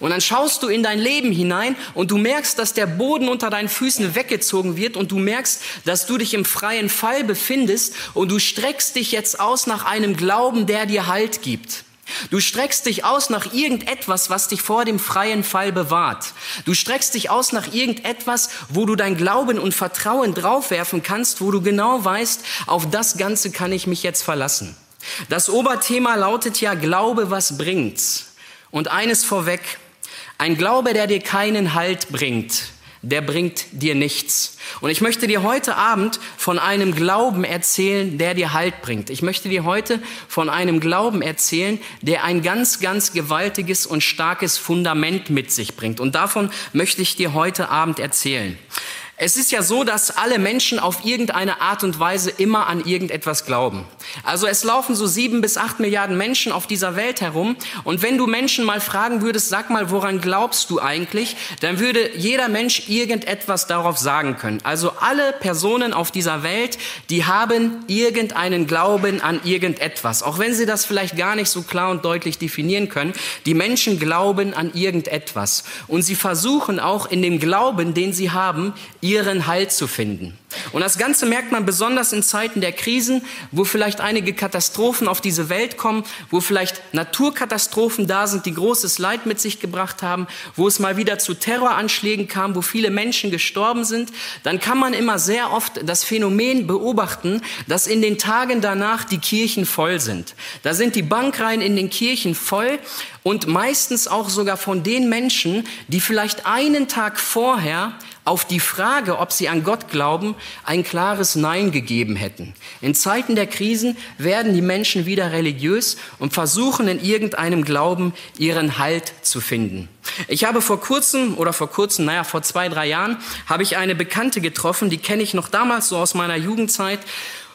Und dann schaust du in dein Leben hinein und du merkst, dass der Boden unter deinen Füßen weggezogen wird und du merkst, dass du dich im freien Fall befindest und du streckst dich jetzt aus nach einem Glauben, der dir Halt gibt. Du streckst dich aus nach irgendetwas, was dich vor dem freien Fall bewahrt. Du streckst dich aus nach irgendetwas, wo du dein Glauben und Vertrauen draufwerfen kannst, wo du genau weißt, auf das Ganze kann ich mich jetzt verlassen. Das Oberthema lautet ja Glaube, was bringt's? Und eines vorweg, ein Glaube, der dir keinen Halt bringt, der bringt dir nichts. Und ich möchte dir heute Abend von einem Glauben erzählen, der dir Halt bringt. Ich möchte dir heute von einem Glauben erzählen, der ein ganz, ganz gewaltiges und starkes Fundament mit sich bringt. Und davon möchte ich dir heute Abend erzählen. Es ist ja so, dass alle Menschen auf irgendeine Art und Weise immer an irgendetwas glauben. Also es laufen so sieben bis acht Milliarden Menschen auf dieser Welt herum. Und wenn du Menschen mal fragen würdest, sag mal, woran glaubst du eigentlich, dann würde jeder Mensch irgendetwas darauf sagen können. Also alle Personen auf dieser Welt, die haben irgendeinen Glauben an irgendetwas. Auch wenn sie das vielleicht gar nicht so klar und deutlich definieren können. Die Menschen glauben an irgendetwas. Und sie versuchen auch in dem Glauben, den sie haben, ihren Halt zu finden. Und das Ganze merkt man besonders in Zeiten der Krisen, wo vielleicht einige Katastrophen auf diese Welt kommen, wo vielleicht Naturkatastrophen da sind, die großes Leid mit sich gebracht haben, wo es mal wieder zu Terroranschlägen kam, wo viele Menschen gestorben sind. Dann kann man immer sehr oft das Phänomen beobachten, dass in den Tagen danach die Kirchen voll sind. Da sind die Bankreihen in den Kirchen voll und meistens auch sogar von den Menschen, die vielleicht einen Tag vorher auf die Frage, ob sie an Gott glauben, ein klares Nein gegeben hätten. In Zeiten der Krisen werden die Menschen wieder religiös und versuchen in irgendeinem Glauben ihren Halt zu finden. Ich habe vor kurzem oder vor kurzem, naja, vor zwei, drei Jahren, habe ich eine Bekannte getroffen, die kenne ich noch damals so aus meiner Jugendzeit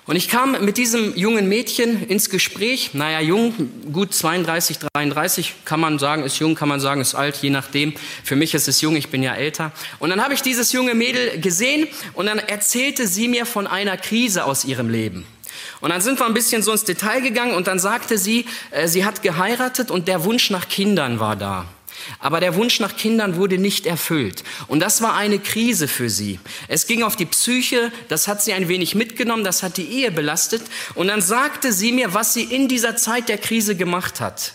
und ich kam mit diesem jungen Mädchen ins Gespräch. Naja, jung, gut 32, 33, kann man sagen, ist jung, kann man sagen, ist alt, je nachdem. Für mich ist es jung, ich bin ja älter. Und dann habe ich dieses junge Mädel gesehen und dann erzählte sie mir von einer Krise aus ihrem Leben. Und dann sind wir ein bisschen so ins Detail gegangen und dann sagte sie, äh, sie hat geheiratet und der Wunsch nach Kindern war da. Aber der Wunsch nach Kindern wurde nicht erfüllt. Und das war eine Krise für sie. Es ging auf die Psyche, das hat sie ein wenig mitgenommen, das hat die Ehe belastet. Und dann sagte sie mir, was sie in dieser Zeit der Krise gemacht hat.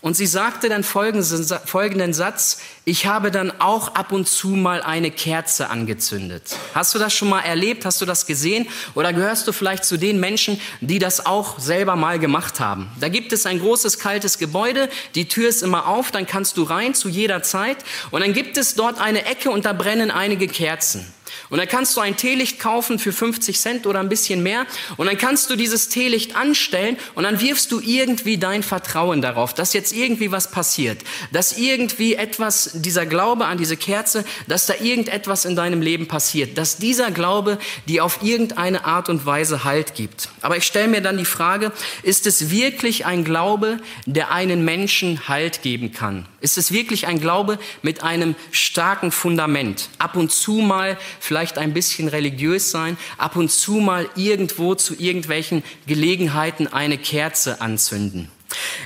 Und sie sagte dann folgenden Satz, ich habe dann auch ab und zu mal eine Kerze angezündet. Hast du das schon mal erlebt? Hast du das gesehen? Oder gehörst du vielleicht zu den Menschen, die das auch selber mal gemacht haben? Da gibt es ein großes kaltes Gebäude, die Tür ist immer auf, dann kannst du rein zu jeder Zeit. Und dann gibt es dort eine Ecke und da brennen einige Kerzen. Und dann kannst du ein Teelicht kaufen für 50 Cent oder ein bisschen mehr. Und dann kannst du dieses Teelicht anstellen und dann wirfst du irgendwie dein Vertrauen darauf, dass jetzt irgendwie was passiert. Dass irgendwie etwas, dieser Glaube an diese Kerze, dass da irgendetwas in deinem Leben passiert. Dass dieser Glaube dir auf irgendeine Art und Weise Halt gibt. Aber ich stelle mir dann die Frage, ist es wirklich ein Glaube, der einen Menschen Halt geben kann? Ist es wirklich ein Glaube mit einem starken Fundament? Ab und zu mal vielleicht ein bisschen religiös sein, ab und zu mal irgendwo zu irgendwelchen Gelegenheiten eine Kerze anzünden.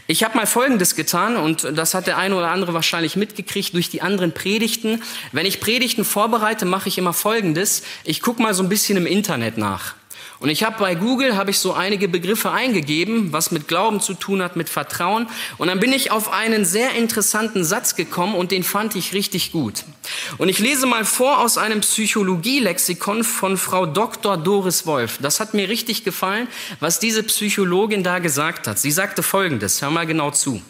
Ich habe mal Folgendes getan und das hat der eine oder andere wahrscheinlich mitgekriegt durch die anderen Predigten. Wenn ich Predigten vorbereite, mache ich immer Folgendes. Ich gucke mal so ein bisschen im Internet nach. Und ich habe bei Google habe ich so einige Begriffe eingegeben, was mit Glauben zu tun hat, mit Vertrauen. Und dann bin ich auf einen sehr interessanten Satz gekommen und den fand ich richtig gut. Und ich lese mal vor aus einem Psychologie-Lexikon von Frau Dr. Doris Wolf. Das hat mir richtig gefallen, was diese Psychologin da gesagt hat. Sie sagte Folgendes, hör mal genau zu.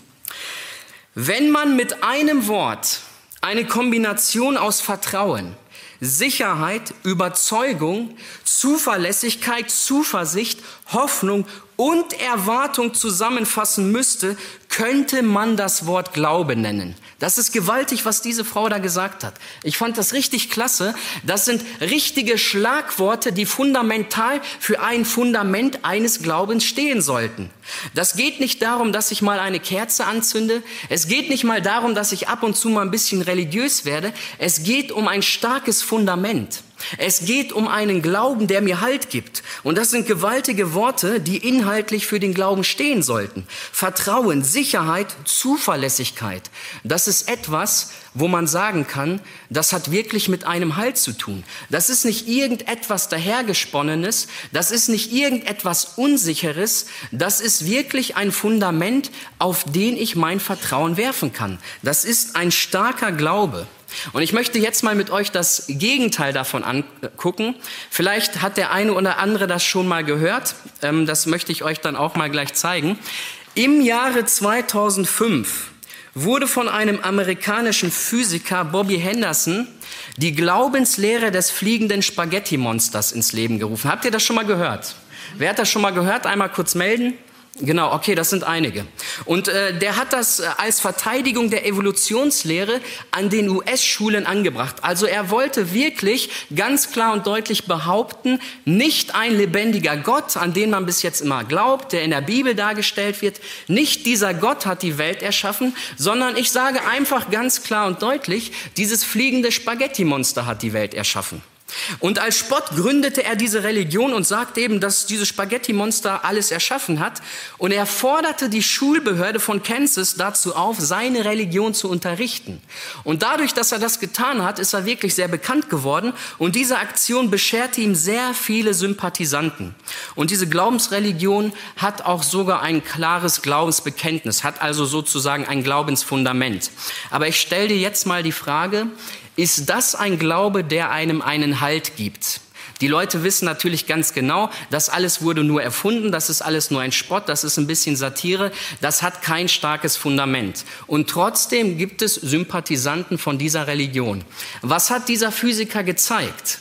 Wenn man mit einem Wort eine Kombination aus Vertrauen, Sicherheit, Überzeugung, Zuverlässigkeit, Zuversicht, Hoffnung und Erwartung zusammenfassen müsste, könnte man das Wort Glaube nennen. Das ist gewaltig, was diese Frau da gesagt hat. Ich fand das richtig klasse. Das sind richtige Schlagworte, die fundamental für ein Fundament eines Glaubens stehen sollten. Das geht nicht darum, dass ich mal eine Kerze anzünde. Es geht nicht mal darum, dass ich ab und zu mal ein bisschen religiös werde. Es geht um ein starkes Fundament. Es geht um einen Glauben, der mir Halt gibt. Und das sind gewaltige Worte, die inhaltlich für den Glauben stehen sollten. Vertrauen, Sicherheit, Zuverlässigkeit. Das ist etwas, wo man sagen kann, das hat wirklich mit einem Halt zu tun. Das ist nicht irgendetwas dahergesponnenes, das ist nicht irgendetwas Unsicheres, das ist wirklich ein Fundament, auf den ich mein Vertrauen werfen kann. Das ist ein starker Glaube. Und ich möchte jetzt mal mit euch das Gegenteil davon angucken. Vielleicht hat der eine oder andere das schon mal gehört. Ähm, das möchte ich euch dann auch mal gleich zeigen. Im Jahre 2005 wurde von einem amerikanischen Physiker Bobby Henderson die Glaubenslehre des fliegenden Spaghetti-Monsters ins Leben gerufen. Habt ihr das schon mal gehört? Wer hat das schon mal gehört? Einmal kurz melden. Genau, okay, das sind einige. Und äh, der hat das äh, als Verteidigung der Evolutionslehre an den US-Schulen angebracht. Also er wollte wirklich ganz klar und deutlich behaupten, nicht ein lebendiger Gott, an den man bis jetzt immer glaubt, der in der Bibel dargestellt wird, nicht dieser Gott hat die Welt erschaffen, sondern ich sage einfach ganz klar und deutlich, dieses fliegende Spaghetti-Monster hat die Welt erschaffen. Und als Spott gründete er diese Religion und sagte eben, dass dieses Spaghetti-Monster alles erschaffen hat. Und er forderte die Schulbehörde von Kansas dazu auf, seine Religion zu unterrichten. Und dadurch, dass er das getan hat, ist er wirklich sehr bekannt geworden. Und diese Aktion bescherte ihm sehr viele Sympathisanten. Und diese Glaubensreligion hat auch sogar ein klares Glaubensbekenntnis, hat also sozusagen ein Glaubensfundament. Aber ich stelle dir jetzt mal die Frage, ist das ein Glaube, der einem einen Halt gibt? Die Leute wissen natürlich ganz genau, das alles wurde nur erfunden, das ist alles nur ein Spott, das ist ein bisschen Satire, das hat kein starkes Fundament. Und trotzdem gibt es Sympathisanten von dieser Religion. Was hat dieser Physiker gezeigt?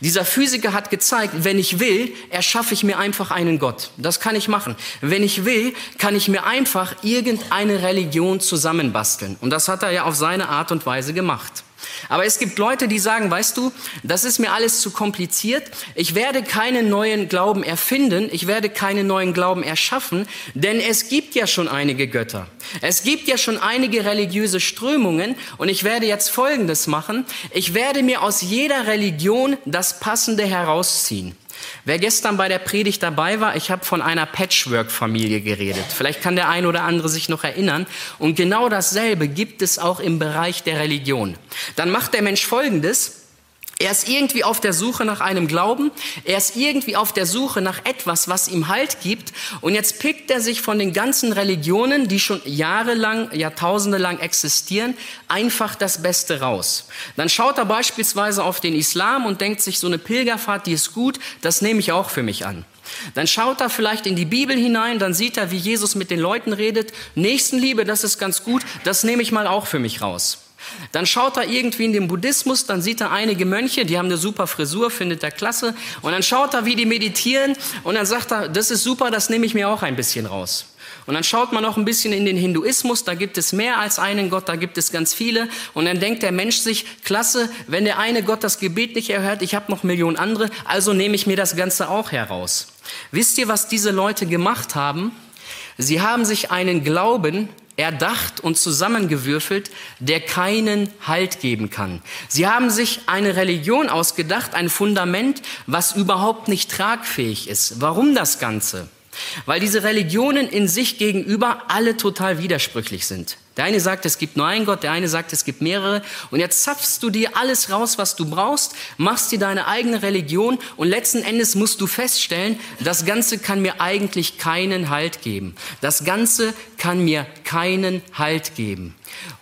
Dieser Physiker hat gezeigt, wenn ich will, erschaffe ich mir einfach einen Gott. Das kann ich machen. Wenn ich will, kann ich mir einfach irgendeine Religion zusammenbasteln. Und das hat er ja auf seine Art und Weise gemacht. Aber es gibt Leute, die sagen, weißt du, das ist mir alles zu kompliziert. Ich werde keinen neuen Glauben erfinden. Ich werde keinen neuen Glauben erschaffen, denn es gibt ja schon einige Götter. Es gibt ja schon einige religiöse Strömungen und ich werde jetzt Folgendes machen. Ich werde mir aus jeder Religion das Passende herausziehen. Wer gestern bei der Predigt dabei war, ich habe von einer Patchwork-Familie geredet. Vielleicht kann der ein oder andere sich noch erinnern. Und genau dasselbe gibt es auch im Bereich der Religion. Dann macht der Mensch Folgendes. Er ist irgendwie auf der Suche nach einem Glauben. Er ist irgendwie auf der Suche nach etwas, was ihm Halt gibt. Und jetzt pickt er sich von den ganzen Religionen, die schon jahrelang, Jahrtausende lang existieren, einfach das Beste raus. Dann schaut er beispielsweise auf den Islam und denkt sich, so eine Pilgerfahrt, die ist gut, das nehme ich auch für mich an. Dann schaut er vielleicht in die Bibel hinein, dann sieht er, wie Jesus mit den Leuten redet. Nächstenliebe, das ist ganz gut, das nehme ich mal auch für mich raus. Dann schaut er irgendwie in den Buddhismus, dann sieht er einige Mönche, die haben eine super Frisur, findet er klasse. Und dann schaut er, wie die meditieren und dann sagt er, das ist super, das nehme ich mir auch ein bisschen raus. Und dann schaut man noch ein bisschen in den Hinduismus, da gibt es mehr als einen Gott, da gibt es ganz viele. Und dann denkt der Mensch sich, klasse, wenn der eine Gott das Gebet nicht erhört, ich habe noch Millionen andere, also nehme ich mir das Ganze auch heraus. Wisst ihr, was diese Leute gemacht haben? Sie haben sich einen Glauben erdacht und zusammengewürfelt, der keinen Halt geben kann. Sie haben sich eine Religion ausgedacht, ein Fundament, was überhaupt nicht tragfähig ist. Warum das Ganze? Weil diese Religionen in sich gegenüber alle total widersprüchlich sind. Der eine sagt, es gibt nur einen Gott, der eine sagt, es gibt mehrere. Und jetzt zapfst du dir alles raus, was du brauchst, machst dir deine eigene Religion und letzten Endes musst du feststellen, das Ganze kann mir eigentlich keinen Halt geben. Das Ganze kann mir keinen Halt geben.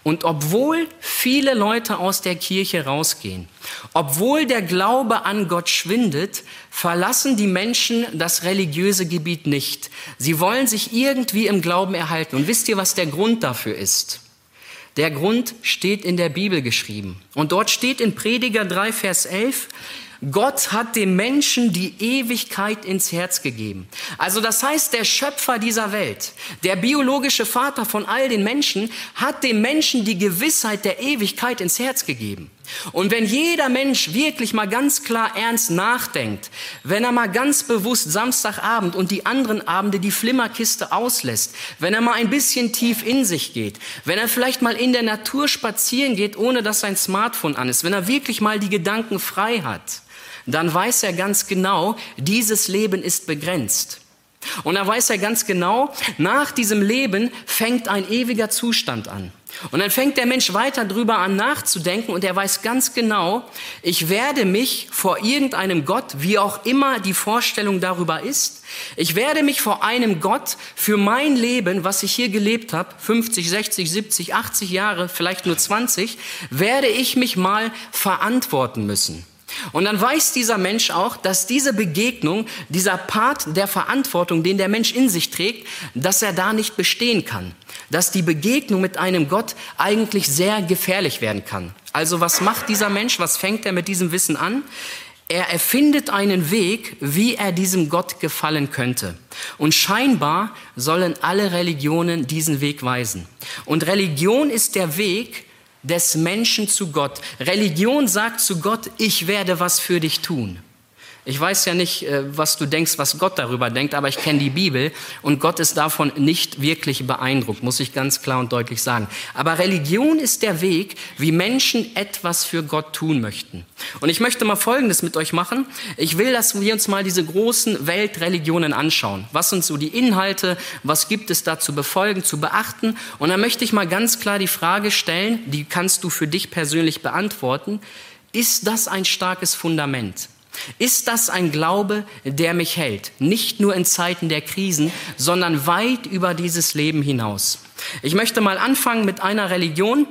Und obwohl viele Leute aus der Kirche rausgehen, obwohl der Glaube an Gott schwindet, verlassen die Menschen das religiöse Gebiet nicht. Sie wollen sich irgendwie im Glauben erhalten. Und wisst ihr, was der Grund dafür ist? Der Grund steht in der Bibel geschrieben. Und dort steht in Prediger 3, Vers 11, Gott hat dem Menschen die Ewigkeit ins Herz gegeben. Also das heißt, der Schöpfer dieser Welt, der biologische Vater von all den Menschen, hat dem Menschen die Gewissheit der Ewigkeit ins Herz gegeben. Und wenn jeder Mensch wirklich mal ganz klar ernst nachdenkt, wenn er mal ganz bewusst Samstagabend und die anderen Abende die Flimmerkiste auslässt, wenn er mal ein bisschen tief in sich geht, wenn er vielleicht mal in der Natur spazieren geht, ohne dass sein Smartphone an ist, wenn er wirklich mal die Gedanken frei hat, dann weiß er ganz genau, dieses Leben ist begrenzt. Und da weiß er ganz genau, nach diesem Leben fängt ein ewiger Zustand an. Und dann fängt der Mensch weiter drüber an nachzudenken und er weiß ganz genau, ich werde mich vor irgendeinem Gott, wie auch immer die Vorstellung darüber ist, ich werde mich vor einem Gott für mein Leben, was ich hier gelebt habe, 50, 60, 70, 80 Jahre, vielleicht nur 20, werde ich mich mal verantworten müssen. Und dann weiß dieser Mensch auch, dass diese Begegnung, dieser Part der Verantwortung, den der Mensch in sich trägt, dass er da nicht bestehen kann. Dass die Begegnung mit einem Gott eigentlich sehr gefährlich werden kann. Also was macht dieser Mensch? Was fängt er mit diesem Wissen an? Er erfindet einen Weg, wie er diesem Gott gefallen könnte. Und scheinbar sollen alle Religionen diesen Weg weisen. Und Religion ist der Weg, des Menschen zu Gott. Religion sagt zu Gott, ich werde was für dich tun. Ich weiß ja nicht, äh, was du denkst, was Gott darüber denkt, aber ich kenne die Bibel und Gott ist davon nicht wirklich beeindruckt, muss ich ganz klar und deutlich sagen. Aber Religion ist der Weg, wie Menschen etwas für Gott tun möchten. Und ich möchte mal Folgendes mit euch machen. Ich will, dass wir uns mal diese großen Weltreligionen anschauen. Was sind so die Inhalte? Was gibt es da zu befolgen, zu beachten? Und dann möchte ich mal ganz klar die Frage stellen, die kannst du für dich persönlich beantworten. Ist das ein starkes Fundament? Ist das ein Glaube, der mich hält? Nicht nur in Zeiten der Krisen, sondern weit über dieses Leben hinaus. Ich möchte mal anfangen mit einer Religion,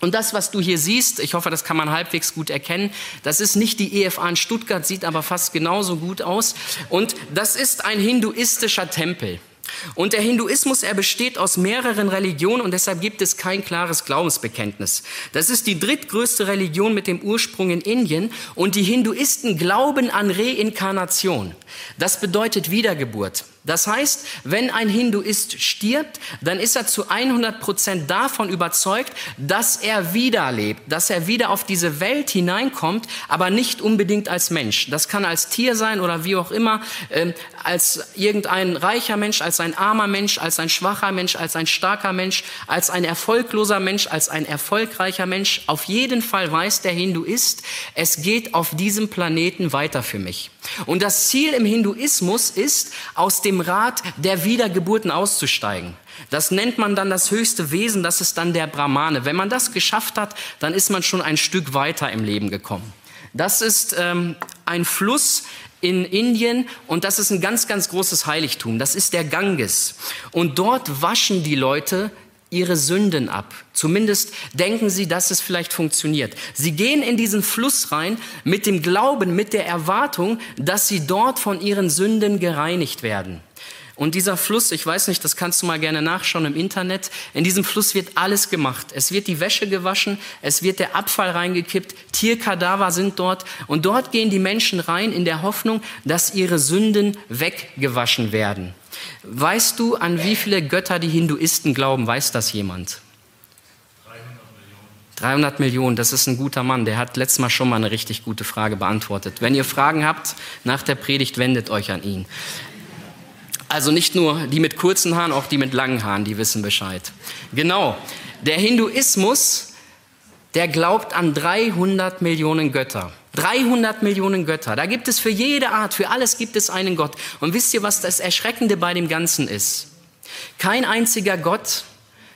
und das, was du hier siehst, ich hoffe, das kann man halbwegs gut erkennen, das ist nicht die EFA in Stuttgart, sieht aber fast genauso gut aus. Und das ist ein hinduistischer Tempel. Und der Hinduismus, er besteht aus mehreren Religionen und deshalb gibt es kein klares Glaubensbekenntnis. Das ist die drittgrößte Religion mit dem Ursprung in Indien und die Hinduisten glauben an Reinkarnation. Das bedeutet Wiedergeburt. Das heißt, wenn ein Hinduist stirbt, dann ist er zu 100 Prozent davon überzeugt, dass er wieder lebt, dass er wieder auf diese Welt hineinkommt, aber nicht unbedingt als Mensch. Das kann als Tier sein oder wie auch immer, äh, als irgendein reicher Mensch, als ein armer Mensch, als ein schwacher Mensch, als ein starker Mensch, als ein erfolgloser Mensch, als ein erfolgreicher Mensch. Auf jeden Fall weiß der Hinduist, es geht auf diesem Planeten weiter für mich. Und das Ziel im Hinduismus ist, aus dem Rad der Wiedergeburten auszusteigen. Das nennt man dann das höchste Wesen, das ist dann der Brahmane. Wenn man das geschafft hat, dann ist man schon ein Stück weiter im Leben gekommen. Das ist ähm, ein Fluss in Indien und das ist ein ganz, ganz großes Heiligtum. Das ist der Ganges. Und dort waschen die Leute ihre Sünden ab. Zumindest denken sie, dass es vielleicht funktioniert. Sie gehen in diesen Fluss rein mit dem Glauben, mit der Erwartung, dass sie dort von ihren Sünden gereinigt werden. Und dieser Fluss, ich weiß nicht, das kannst du mal gerne nachschauen im Internet, in diesem Fluss wird alles gemacht. Es wird die Wäsche gewaschen, es wird der Abfall reingekippt, Tierkadaver sind dort und dort gehen die Menschen rein in der Hoffnung, dass ihre Sünden weggewaschen werden. Weißt du, an wie viele Götter die Hinduisten glauben? Weiß das jemand? 300 Millionen, das ist ein guter Mann. Der hat letztes Mal schon mal eine richtig gute Frage beantwortet. Wenn ihr Fragen habt nach der Predigt, wendet euch an ihn. Also nicht nur die mit kurzen Haaren, auch die mit langen Haaren, die wissen Bescheid. Genau. Der Hinduismus, der glaubt an 300 Millionen Götter. 300 Millionen Götter. Da gibt es für jede Art, für alles gibt es einen Gott. Und wisst ihr, was das Erschreckende bei dem Ganzen ist? Kein einziger Gott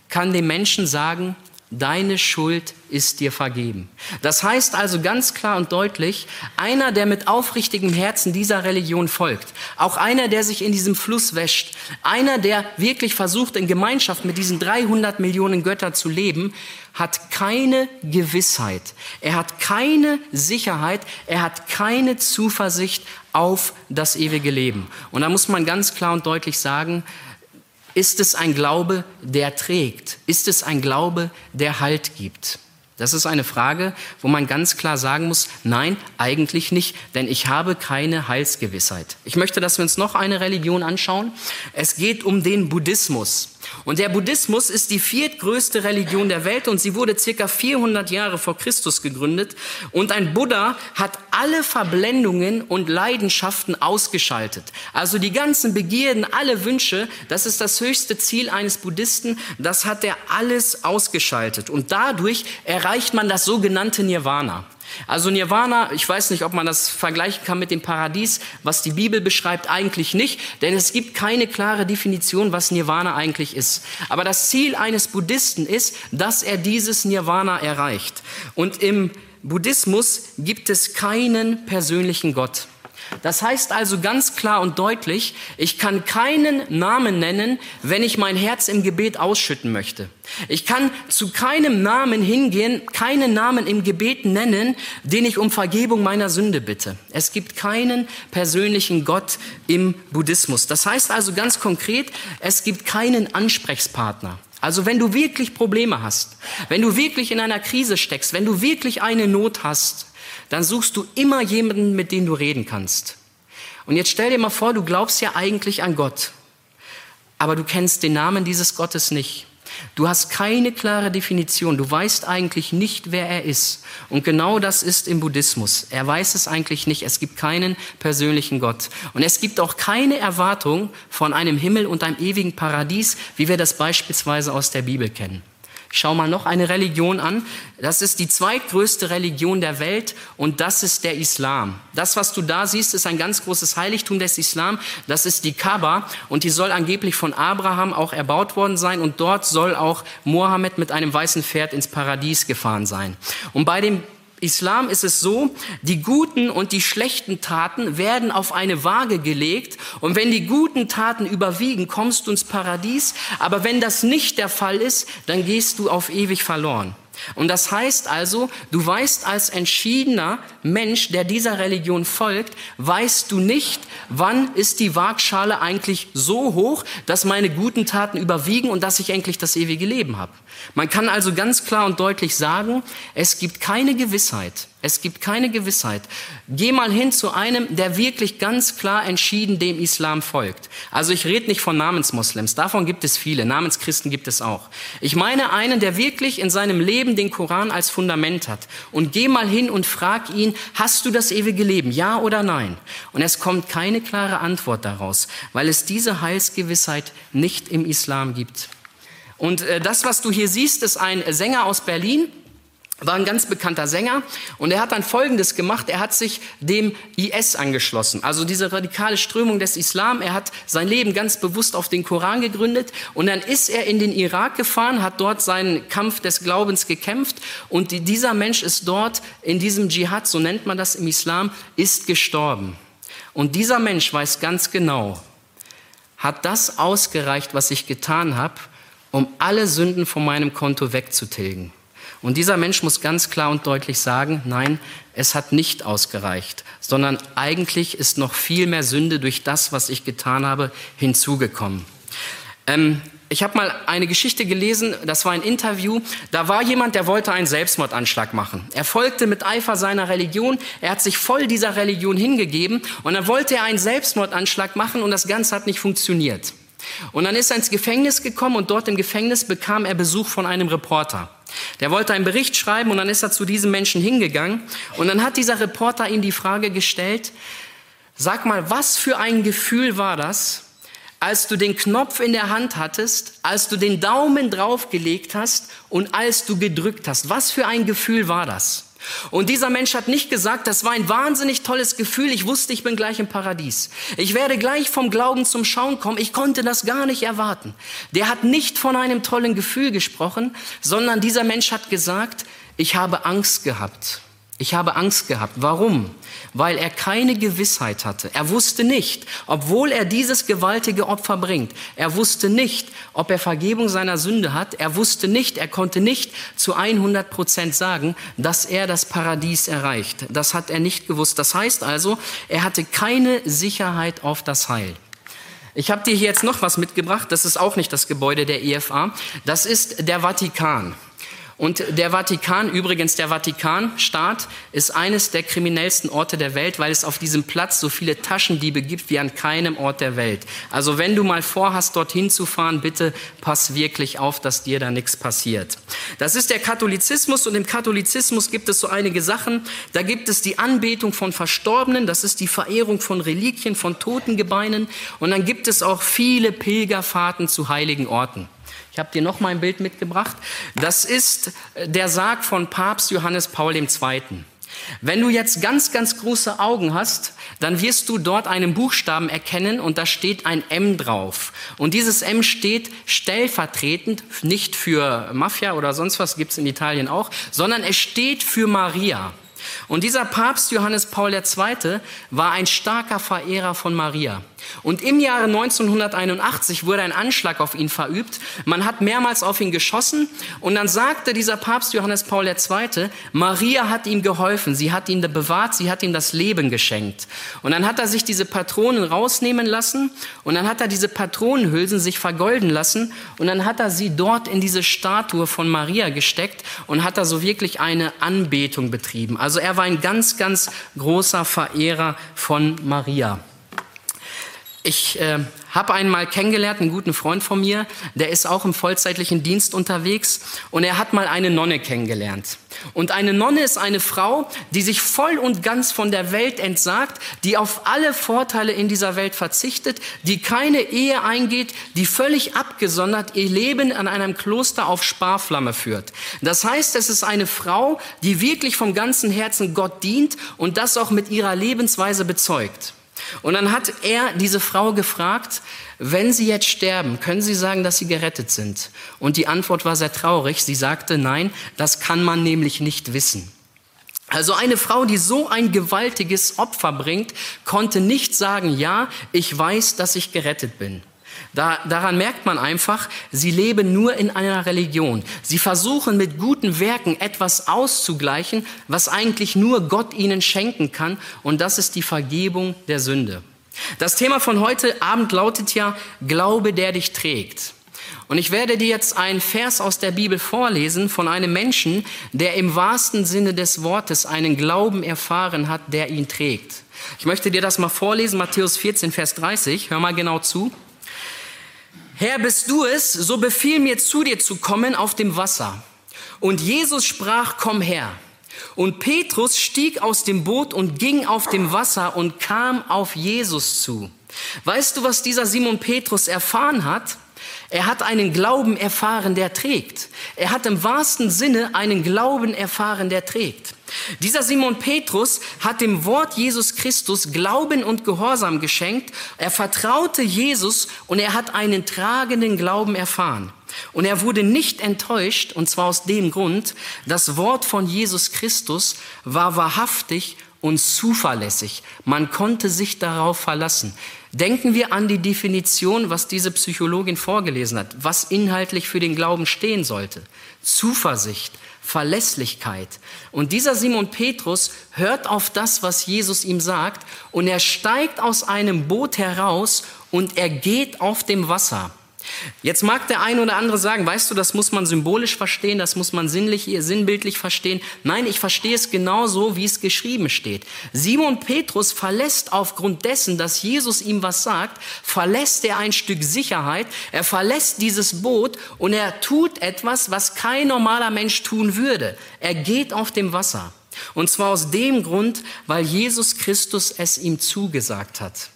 kann dem Menschen sagen, deine Schuld ist dir vergeben. Das heißt also ganz klar und deutlich, einer, der mit aufrichtigem Herzen dieser Religion folgt, auch einer, der sich in diesem Fluss wäscht, einer, der wirklich versucht, in Gemeinschaft mit diesen 300 Millionen Göttern zu leben, hat keine Gewissheit, er hat keine Sicherheit, er hat keine Zuversicht auf das ewige Leben. Und da muss man ganz klar und deutlich sagen, ist es ein Glaube, der trägt? Ist es ein Glaube, der Halt gibt? Das ist eine Frage, wo man ganz klar sagen muss, nein, eigentlich nicht, denn ich habe keine Heilsgewissheit. Ich möchte, dass wir uns noch eine Religion anschauen. Es geht um den Buddhismus. Und der Buddhismus ist die viertgrößte Religion der Welt und sie wurde circa 400 Jahre vor Christus gegründet. Und ein Buddha hat alle Verblendungen und Leidenschaften ausgeschaltet. Also die ganzen Begierden, alle Wünsche, das ist das höchste Ziel eines Buddhisten, das hat er alles ausgeschaltet. Und dadurch erreicht man das sogenannte Nirvana. Also Nirvana, ich weiß nicht, ob man das vergleichen kann mit dem Paradies, was die Bibel beschreibt, eigentlich nicht, denn es gibt keine klare Definition, was Nirvana eigentlich ist. Aber das Ziel eines Buddhisten ist, dass er dieses Nirvana erreicht. Und im Buddhismus gibt es keinen persönlichen Gott. Das heißt also ganz klar und deutlich, ich kann keinen Namen nennen, wenn ich mein Herz im Gebet ausschütten möchte. Ich kann zu keinem Namen hingehen, keinen Namen im Gebet nennen, den ich um Vergebung meiner Sünde bitte. Es gibt keinen persönlichen Gott im Buddhismus. Das heißt also ganz konkret, es gibt keinen Ansprechpartner. Also wenn du wirklich Probleme hast, wenn du wirklich in einer Krise steckst, wenn du wirklich eine Not hast, dann suchst du immer jemanden, mit dem du reden kannst. Und jetzt stell dir mal vor, du glaubst ja eigentlich an Gott, aber du kennst den Namen dieses Gottes nicht. Du hast keine klare Definition. Du weißt eigentlich nicht, wer er ist. Und genau das ist im Buddhismus. Er weiß es eigentlich nicht. Es gibt keinen persönlichen Gott. Und es gibt auch keine Erwartung von einem Himmel und einem ewigen Paradies, wie wir das beispielsweise aus der Bibel kennen. Schau mal noch eine Religion an. Das ist die zweitgrößte Religion der Welt und das ist der Islam. Das, was du da siehst, ist ein ganz großes Heiligtum des Islam. Das ist die Kaaba und die soll angeblich von Abraham auch erbaut worden sein und dort soll auch Mohammed mit einem weißen Pferd ins Paradies gefahren sein. Und bei dem Islam ist es so, die guten und die schlechten Taten werden auf eine Waage gelegt und wenn die guten Taten überwiegen, kommst du ins Paradies, aber wenn das nicht der Fall ist, dann gehst du auf ewig verloren. Und das heißt also, du weißt als entschiedener Mensch, der dieser Religion folgt, weißt du nicht, wann ist die Waagschale eigentlich so hoch, dass meine guten Taten überwiegen und dass ich endlich das ewige Leben habe. Man kann also ganz klar und deutlich sagen, es gibt keine Gewissheit. Es gibt keine Gewissheit. Geh mal hin zu einem, der wirklich ganz klar entschieden dem Islam folgt. Also ich rede nicht von Namensmoslems, davon gibt es viele, Namenschristen gibt es auch. Ich meine einen, der wirklich in seinem Leben den Koran als Fundament hat. Und geh mal hin und frag ihn, hast du das ewige Leben, ja oder nein? Und es kommt keine klare Antwort daraus, weil es diese Heilsgewissheit nicht im Islam gibt. Und äh, das, was du hier siehst, ist ein Sänger aus Berlin, war ein ganz bekannter Sänger und er hat dann Folgendes gemacht. Er hat sich dem IS angeschlossen, also diese radikale Strömung des Islam. Er hat sein Leben ganz bewusst auf den Koran gegründet und dann ist er in den Irak gefahren, hat dort seinen Kampf des Glaubens gekämpft und dieser Mensch ist dort in diesem Dschihad, so nennt man das im Islam, ist gestorben. Und dieser Mensch weiß ganz genau, hat das ausgereicht, was ich getan habe, um alle Sünden von meinem Konto wegzutilgen. Und dieser Mensch muss ganz klar und deutlich sagen, nein, es hat nicht ausgereicht, sondern eigentlich ist noch viel mehr Sünde durch das, was ich getan habe, hinzugekommen. Ähm, ich habe mal eine Geschichte gelesen, das war ein Interview, da war jemand, der wollte einen Selbstmordanschlag machen. Er folgte mit Eifer seiner Religion, er hat sich voll dieser Religion hingegeben und dann wollte er einen Selbstmordanschlag machen und das Ganze hat nicht funktioniert. Und dann ist er ins Gefängnis gekommen und dort im Gefängnis bekam er Besuch von einem Reporter. Der wollte einen Bericht schreiben und dann ist er zu diesem Menschen hingegangen und dann hat dieser Reporter ihm die Frage gestellt, sag mal, was für ein Gefühl war das, als du den Knopf in der Hand hattest, als du den Daumen draufgelegt hast und als du gedrückt hast? Was für ein Gefühl war das? Und dieser Mensch hat nicht gesagt, das war ein wahnsinnig tolles Gefühl, ich wusste, ich bin gleich im Paradies. Ich werde gleich vom Glauben zum Schauen kommen, ich konnte das gar nicht erwarten. Der hat nicht von einem tollen Gefühl gesprochen, sondern dieser Mensch hat gesagt, ich habe Angst gehabt. Ich habe Angst gehabt. Warum? Weil er keine Gewissheit hatte. Er wusste nicht, obwohl er dieses gewaltige Opfer bringt, er wusste nicht, ob er Vergebung seiner Sünde hat. Er wusste nicht, er konnte nicht zu 100 Prozent sagen, dass er das Paradies erreicht. Das hat er nicht gewusst. Das heißt also, er hatte keine Sicherheit auf das Heil. Ich habe dir hier jetzt noch was mitgebracht. Das ist auch nicht das Gebäude der EFA. Das ist der Vatikan. Und der Vatikan, übrigens der Vatikanstaat, ist eines der kriminellsten Orte der Welt, weil es auf diesem Platz so viele Taschendiebe gibt wie an keinem Ort der Welt. Also wenn du mal vorhast, dorthin zu fahren, bitte pass wirklich auf, dass dir da nichts passiert. Das ist der Katholizismus und im Katholizismus gibt es so einige Sachen. Da gibt es die Anbetung von Verstorbenen, das ist die Verehrung von Reliquien, von Totengebeinen und dann gibt es auch viele Pilgerfahrten zu heiligen Orten. Ich habe dir noch mal ein Bild mitgebracht. Das ist äh, der Sarg von Papst Johannes Paul II. Wenn du jetzt ganz, ganz große Augen hast, dann wirst du dort einen Buchstaben erkennen und da steht ein M drauf. Und dieses M steht stellvertretend, nicht für Mafia oder sonst was, gibt's in Italien auch, sondern es steht für Maria. Und dieser Papst Johannes Paul II. war ein starker Verehrer von Maria. Und im Jahre 1981 wurde ein Anschlag auf ihn verübt. Man hat mehrmals auf ihn geschossen und dann sagte dieser Papst Johannes Paul II., Maria hat ihm geholfen, sie hat ihn bewahrt, sie hat ihm das Leben geschenkt. Und dann hat er sich diese Patronen rausnehmen lassen und dann hat er diese Patronenhülsen sich vergolden lassen und dann hat er sie dort in diese Statue von Maria gesteckt und hat da so wirklich eine Anbetung betrieben. Also er war ein ganz, ganz großer Verehrer von Maria. Ich äh, habe einen mal kennengelernt, einen guten Freund von mir, der ist auch im vollzeitlichen Dienst unterwegs und er hat mal eine Nonne kennengelernt. Und eine Nonne ist eine Frau, die sich voll und ganz von der Welt entsagt, die auf alle Vorteile in dieser Welt verzichtet, die keine Ehe eingeht, die völlig abgesondert ihr Leben an einem Kloster auf Sparflamme führt. Das heißt, es ist eine Frau, die wirklich vom ganzen Herzen Gott dient und das auch mit ihrer Lebensweise bezeugt. Und dann hat er diese Frau gefragt, wenn Sie jetzt sterben, können Sie sagen, dass Sie gerettet sind? Und die Antwort war sehr traurig. Sie sagte, nein, das kann man nämlich nicht wissen. Also eine Frau, die so ein gewaltiges Opfer bringt, konnte nicht sagen, ja, ich weiß, dass ich gerettet bin. Da, daran merkt man einfach, sie leben nur in einer Religion. Sie versuchen mit guten Werken etwas auszugleichen, was eigentlich nur Gott ihnen schenken kann. Und das ist die Vergebung der Sünde. Das Thema von heute Abend lautet ja Glaube, der dich trägt. Und ich werde dir jetzt einen Vers aus der Bibel vorlesen von einem Menschen, der im wahrsten Sinne des Wortes einen Glauben erfahren hat, der ihn trägt. Ich möchte dir das mal vorlesen, Matthäus 14, Vers 30. Hör mal genau zu. Herr, bist du es, so befiehl mir zu dir zu kommen auf dem Wasser. Und Jesus sprach, komm her. Und Petrus stieg aus dem Boot und ging auf dem Wasser und kam auf Jesus zu. Weißt du, was dieser Simon Petrus erfahren hat? Er hat einen Glauben erfahren, der trägt. Er hat im wahrsten Sinne einen Glauben erfahren, der trägt. Dieser Simon Petrus hat dem Wort Jesus Christus Glauben und Gehorsam geschenkt. Er vertraute Jesus und er hat einen tragenden Glauben erfahren. Und er wurde nicht enttäuscht, und zwar aus dem Grund, das Wort von Jesus Christus war wahrhaftig und zuverlässig. Man konnte sich darauf verlassen. Denken wir an die Definition, was diese Psychologin vorgelesen hat, was inhaltlich für den Glauben stehen sollte. Zuversicht, Verlässlichkeit. Und dieser Simon Petrus hört auf das, was Jesus ihm sagt, und er steigt aus einem Boot heraus und er geht auf dem Wasser. Jetzt mag der eine oder andere sagen, weißt du, das muss man symbolisch verstehen, das muss man sinnlich, sinnbildlich verstehen. Nein, ich verstehe es genauso, wie es geschrieben steht. Simon Petrus verlässt aufgrund dessen, dass Jesus ihm was sagt, verlässt er ein Stück Sicherheit, er verlässt dieses Boot und er tut etwas, was kein normaler Mensch tun würde. Er geht auf dem Wasser. Und zwar aus dem Grund, weil Jesus Christus es ihm zugesagt hat.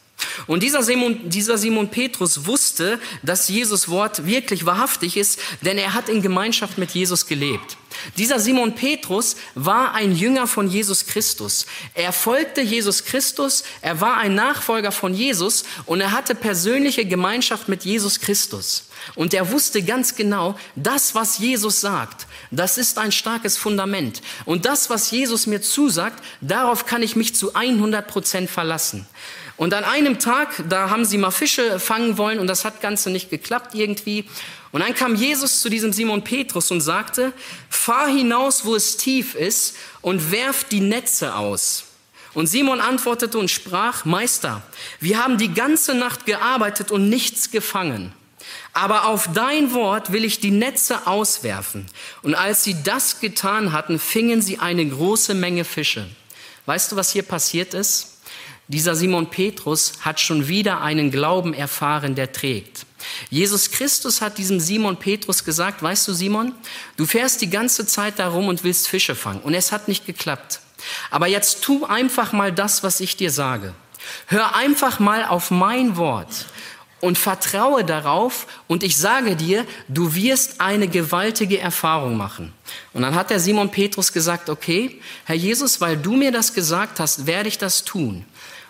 Und dieser Simon, dieser Simon Petrus wusste, dass Jesus Wort wirklich wahrhaftig ist, denn er hat in Gemeinschaft mit Jesus gelebt. Dieser Simon Petrus war ein Jünger von Jesus Christus. Er folgte Jesus Christus, er war ein Nachfolger von Jesus und er hatte persönliche Gemeinschaft mit Jesus Christus. Und er wusste ganz genau, das, was Jesus sagt, das ist ein starkes Fundament. Und das, was Jesus mir zusagt, darauf kann ich mich zu 100 Prozent verlassen. Und an einem Tag, da haben sie mal Fische fangen wollen und das hat Ganze nicht geklappt irgendwie. Und dann kam Jesus zu diesem Simon Petrus und sagte, fahr hinaus, wo es tief ist und werf die Netze aus. Und Simon antwortete und sprach, Meister, wir haben die ganze Nacht gearbeitet und nichts gefangen. Aber auf dein Wort will ich die Netze auswerfen. Und als sie das getan hatten, fingen sie eine große Menge Fische. Weißt du, was hier passiert ist? Dieser Simon Petrus hat schon wieder einen Glauben erfahren, der trägt. Jesus Christus hat diesem Simon Petrus gesagt, weißt du Simon, du fährst die ganze Zeit darum und willst Fische fangen und es hat nicht geklappt. Aber jetzt tu einfach mal das, was ich dir sage. Hör einfach mal auf mein Wort und vertraue darauf und ich sage dir, du wirst eine gewaltige Erfahrung machen. Und dann hat der Simon Petrus gesagt, okay, Herr Jesus, weil du mir das gesagt hast, werde ich das tun.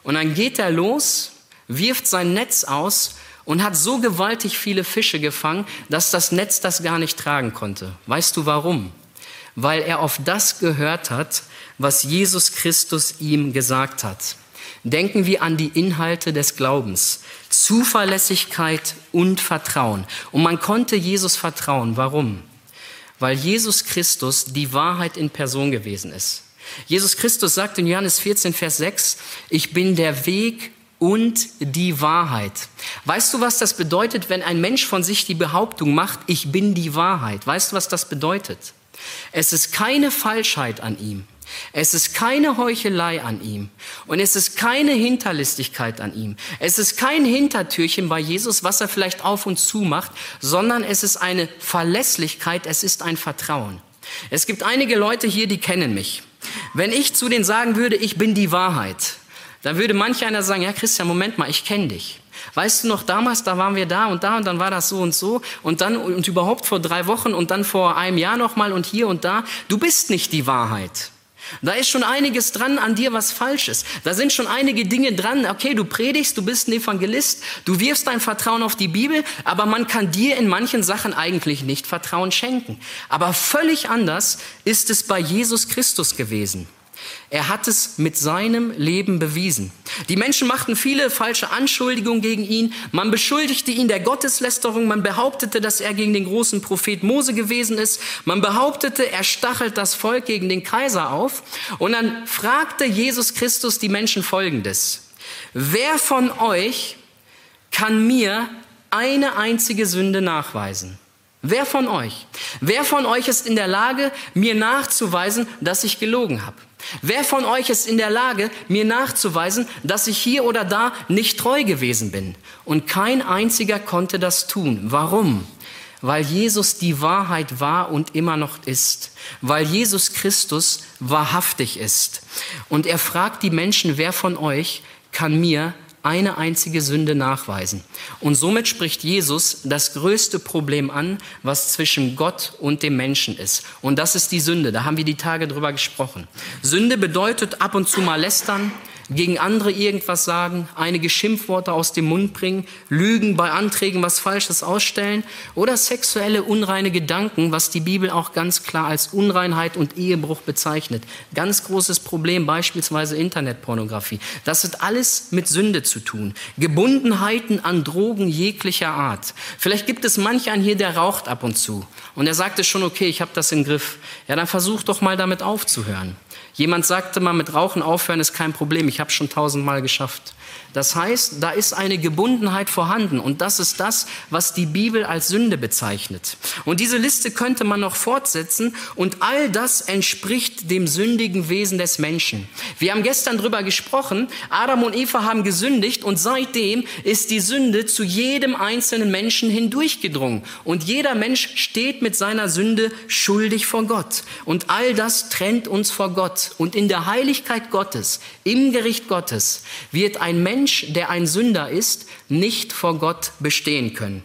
Und dann geht er los, wirft sein Netz aus und hat so gewaltig viele Fische gefangen, dass das Netz das gar nicht tragen konnte. Weißt du warum? Weil er auf das gehört hat, was Jesus Christus ihm gesagt hat. Denken wir an die Inhalte des Glaubens. Zuverlässigkeit und Vertrauen. Und man konnte Jesus vertrauen. Warum? Weil Jesus Christus die Wahrheit in Person gewesen ist. Jesus Christus sagt in Johannes 14, Vers 6, ich bin der Weg, und die Wahrheit. Weißt du, was das bedeutet, wenn ein Mensch von sich die Behauptung macht, ich bin die Wahrheit? Weißt du, was das bedeutet? Es ist keine Falschheit an ihm. Es ist keine Heuchelei an ihm und es ist keine Hinterlistigkeit an ihm. Es ist kein Hintertürchen bei Jesus, was er vielleicht auf und zu macht, sondern es ist eine Verlässlichkeit, es ist ein Vertrauen. Es gibt einige Leute hier, die kennen mich. Wenn ich zu denen sagen würde, ich bin die Wahrheit, dann würde manch einer sagen, ja Christian, Moment mal, ich kenne dich. Weißt du noch, damals, da waren wir da und da und dann war das so und so und dann und überhaupt vor drei Wochen und dann vor einem Jahr nochmal und hier und da. Du bist nicht die Wahrheit. Da ist schon einiges dran an dir, was falsch ist. Da sind schon einige Dinge dran. Okay, du predigst, du bist ein Evangelist, du wirfst dein Vertrauen auf die Bibel, aber man kann dir in manchen Sachen eigentlich nicht Vertrauen schenken. Aber völlig anders ist es bei Jesus Christus gewesen. Er hat es mit seinem Leben bewiesen. Die Menschen machten viele falsche Anschuldigungen gegen ihn. Man beschuldigte ihn der Gotteslästerung. Man behauptete, dass er gegen den großen Prophet Mose gewesen ist. Man behauptete, er stachelt das Volk gegen den Kaiser auf. Und dann fragte Jesus Christus die Menschen Folgendes. Wer von euch kann mir eine einzige Sünde nachweisen? Wer von euch? Wer von euch ist in der Lage, mir nachzuweisen, dass ich gelogen habe? Wer von euch ist in der Lage, mir nachzuweisen, dass ich hier oder da nicht treu gewesen bin? Und kein einziger konnte das tun. Warum? Weil Jesus die Wahrheit war und immer noch ist. Weil Jesus Christus wahrhaftig ist. Und er fragt die Menschen, wer von euch kann mir eine einzige Sünde nachweisen. Und somit spricht Jesus das größte Problem an, was zwischen Gott und dem Menschen ist. Und das ist die Sünde. Da haben wir die Tage drüber gesprochen. Sünde bedeutet ab und zu mal lästern, gegen andere irgendwas sagen, einige Schimpfworte aus dem Mund bringen, Lügen bei Anträgen was Falsches ausstellen oder sexuelle unreine Gedanken, was die Bibel auch ganz klar als Unreinheit und Ehebruch bezeichnet. Ganz großes Problem beispielsweise Internetpornografie. Das hat alles mit Sünde zu tun. Gebundenheiten an Drogen jeglicher Art. Vielleicht gibt es manch einen hier, der raucht ab und zu und er sagte schon, okay, ich habe das im Griff. Ja, dann versuch doch mal damit aufzuhören. Jemand sagte mal, mit Rauchen aufhören ist kein Problem, ich habe schon tausendmal geschafft. Das heißt, da ist eine Gebundenheit vorhanden. Und das ist das, was die Bibel als Sünde bezeichnet. Und diese Liste könnte man noch fortsetzen. Und all das entspricht dem sündigen Wesen des Menschen. Wir haben gestern drüber gesprochen, Adam und Eva haben gesündigt. Und seitdem ist die Sünde zu jedem einzelnen Menschen hindurchgedrungen. Und jeder Mensch steht mit seiner Sünde schuldig vor Gott. Und all das trennt uns vor Gott. Und in der Heiligkeit Gottes, im Gericht Gottes wird ein Mensch Mensch, der ein Sünder ist, nicht vor Gott bestehen können.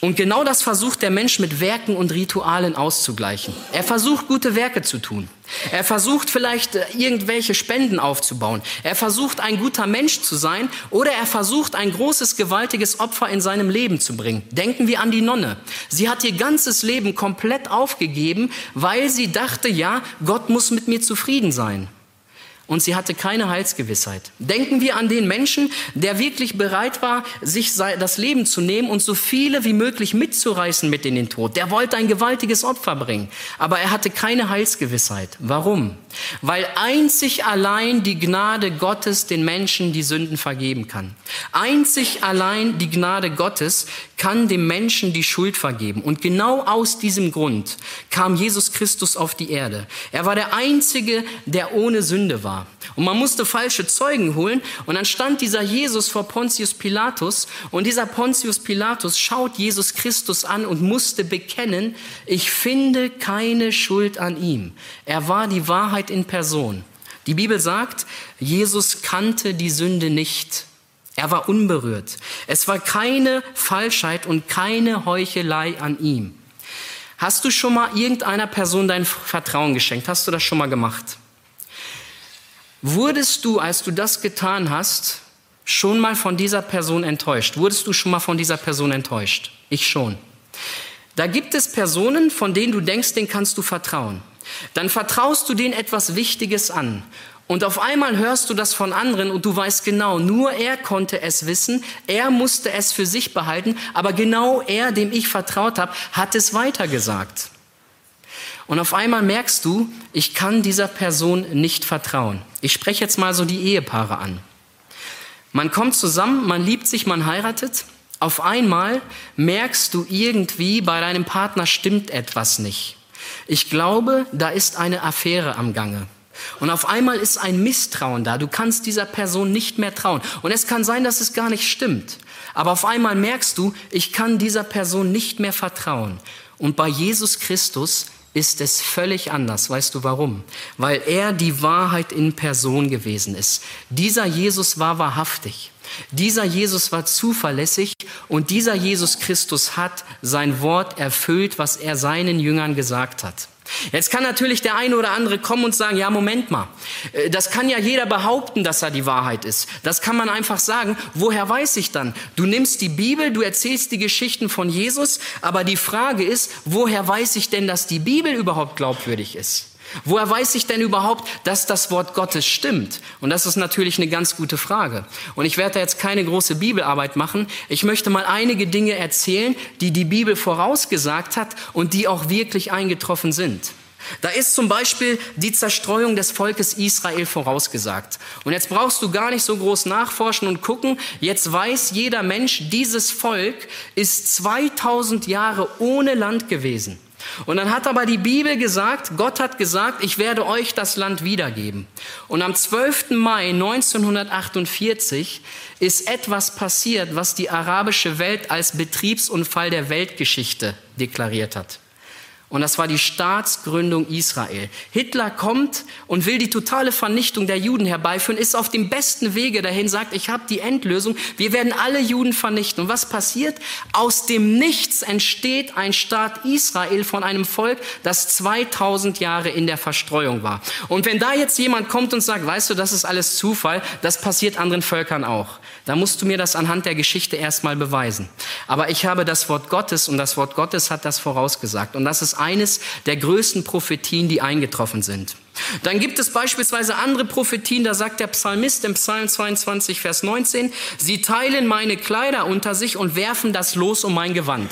Und genau das versucht der Mensch mit Werken und Ritualen auszugleichen. Er versucht, gute Werke zu tun. Er versucht vielleicht äh, irgendwelche Spenden aufzubauen. Er versucht, ein guter Mensch zu sein oder er versucht, ein großes, gewaltiges Opfer in seinem Leben zu bringen. Denken wir an die Nonne. Sie hat ihr ganzes Leben komplett aufgegeben, weil sie dachte, ja, Gott muss mit mir zufrieden sein und sie hatte keine Heilsgewissheit. Denken wir an den Menschen, der wirklich bereit war, sich das Leben zu nehmen und so viele wie möglich mitzureißen mit in den Tod. Der wollte ein gewaltiges Opfer bringen, aber er hatte keine Heilsgewissheit. Warum? Weil einzig allein die Gnade Gottes den Menschen die Sünden vergeben kann. Einzig allein die Gnade Gottes kann dem Menschen die Schuld vergeben. Und genau aus diesem Grund kam Jesus Christus auf die Erde. Er war der Einzige, der ohne Sünde war. Und man musste falsche Zeugen holen. Und dann stand dieser Jesus vor Pontius Pilatus. Und dieser Pontius Pilatus schaut Jesus Christus an und musste bekennen, ich finde keine Schuld an ihm. Er war die Wahrheit in Person. Die Bibel sagt, Jesus kannte die Sünde nicht. Er war unberührt. Es war keine Falschheit und keine Heuchelei an ihm. Hast du schon mal irgendeiner Person dein Vertrauen geschenkt? Hast du das schon mal gemacht? Wurdest du, als du das getan hast, schon mal von dieser Person enttäuscht? Wurdest du schon mal von dieser Person enttäuscht? Ich schon. Da gibt es Personen, von denen du denkst, denen kannst du vertrauen. Dann vertraust du denen etwas Wichtiges an. Und auf einmal hörst du das von anderen und du weißt genau, nur er konnte es wissen, er musste es für sich behalten, aber genau er, dem ich vertraut habe, hat es weitergesagt. Und auf einmal merkst du, ich kann dieser Person nicht vertrauen. Ich spreche jetzt mal so die Ehepaare an. Man kommt zusammen, man liebt sich, man heiratet. Auf einmal merkst du irgendwie, bei deinem Partner stimmt etwas nicht. Ich glaube, da ist eine Affäre am Gange. Und auf einmal ist ein Misstrauen da. Du kannst dieser Person nicht mehr trauen. Und es kann sein, dass es gar nicht stimmt. Aber auf einmal merkst du, ich kann dieser Person nicht mehr vertrauen. Und bei Jesus Christus ist es völlig anders. Weißt du warum? Weil er die Wahrheit in Person gewesen ist. Dieser Jesus war wahrhaftig. Dieser Jesus war zuverlässig und dieser Jesus Christus hat sein Wort erfüllt, was er seinen Jüngern gesagt hat. Jetzt kann natürlich der eine oder andere kommen und sagen, ja, Moment mal, äh, das kann ja jeder behaupten, dass er die Wahrheit ist. Das kann man einfach sagen. Woher weiß ich dann? Du nimmst die Bibel, du erzählst die Geschichten von Jesus, aber die Frage ist, woher weiß ich denn, dass die Bibel überhaupt glaubwürdig ist? Woher weiß ich denn überhaupt, dass das Wort Gottes stimmt? Und das ist natürlich eine ganz gute Frage. Und ich werde da jetzt keine große Bibelarbeit machen. Ich möchte mal einige Dinge erzählen, die die Bibel vorausgesagt hat und die auch wirklich eingetroffen sind. Da ist zum Beispiel die Zerstreuung des Volkes Israel vorausgesagt. Und jetzt brauchst du gar nicht so groß nachforschen und gucken. Jetzt weiß jeder Mensch, dieses Volk ist 2000 Jahre ohne Land gewesen. Und dann hat aber die Bibel gesagt, Gott hat gesagt, ich werde euch das Land wiedergeben. Und am 12. Mai 1948 ist etwas passiert, was die arabische Welt als Betriebsunfall der Weltgeschichte deklariert hat. Und das war die Staatsgründung Israel. Hitler kommt und will die totale Vernichtung der Juden herbeiführen, ist auf dem besten Wege dahin, sagt, ich habe die Endlösung, wir werden alle Juden vernichten. Und was passiert? Aus dem Nichts entsteht ein Staat Israel von einem Volk, das 2000 Jahre in der Verstreuung war. Und wenn da jetzt jemand kommt und sagt, weißt du, das ist alles Zufall, das passiert anderen Völkern auch. Da musst du mir das anhand der Geschichte erstmal beweisen. Aber ich habe das Wort Gottes und das Wort Gottes hat das vorausgesagt. Und das ist eines der größten Prophetien, die eingetroffen sind. Dann gibt es beispielsweise andere Prophetien, da sagt der Psalmist im Psalm 22, Vers 19, sie teilen meine Kleider unter sich und werfen das Los um mein Gewand.